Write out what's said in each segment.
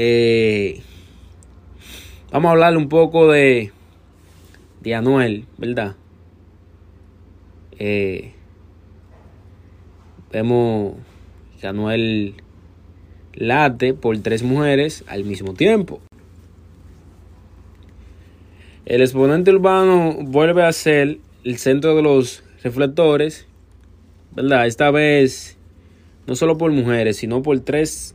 Eh, vamos a hablar un poco de, de Anuel, ¿verdad? Eh, vemos que Anuel late por tres mujeres al mismo tiempo. El exponente urbano vuelve a ser el centro de los reflectores, ¿verdad? Esta vez no solo por mujeres, sino por tres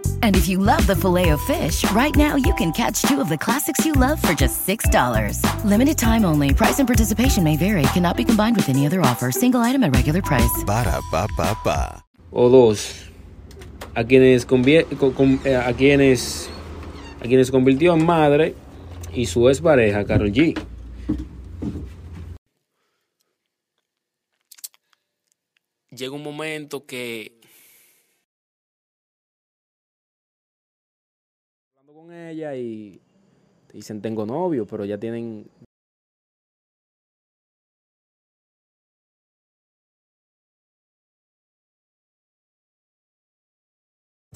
And if you love the filet of fish, right now you can catch two of the classics you love for just $6. Limited time only. Price and participation may vary. Cannot be combined with any other offer. Single item at regular price. Ba da ba ba ba. o dos a quienes convie- co- com- eh, a quienes a quienes convirtió en madre y su ex pareja Carol G. Llega un momento que con ella y dicen tengo novio, pero ya tienen